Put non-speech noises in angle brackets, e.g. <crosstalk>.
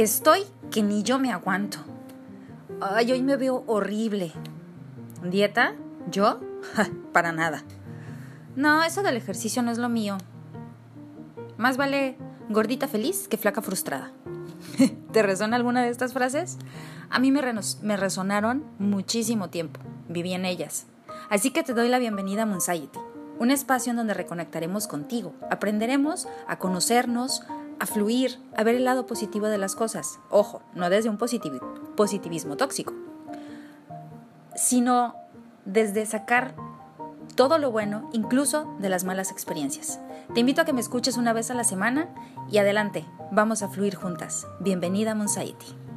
Estoy que ni yo me aguanto. Ay, hoy me veo horrible. ¿Dieta? ¿Yo? <laughs> Para nada. No, eso del ejercicio no es lo mío. Más vale gordita feliz que flaca frustrada. <laughs> ¿Te resuena alguna de estas frases? A mí me, resonaron muchísimo tiempo. Viví en ellas. Así que te doy la bienvenida a Monsiety, un espacio en donde reconectaremos contigo, aprenderemos a conocernos, a fluir, a ver el lado positivo de las cosas. Ojo, no desde un positivismo tóxico, sino desde sacar todo lo bueno, incluso de las malas experiencias. Te invito a que me escuches una vez a la semana y adelante, vamos a fluir juntas. Bienvenida a Monsaiti.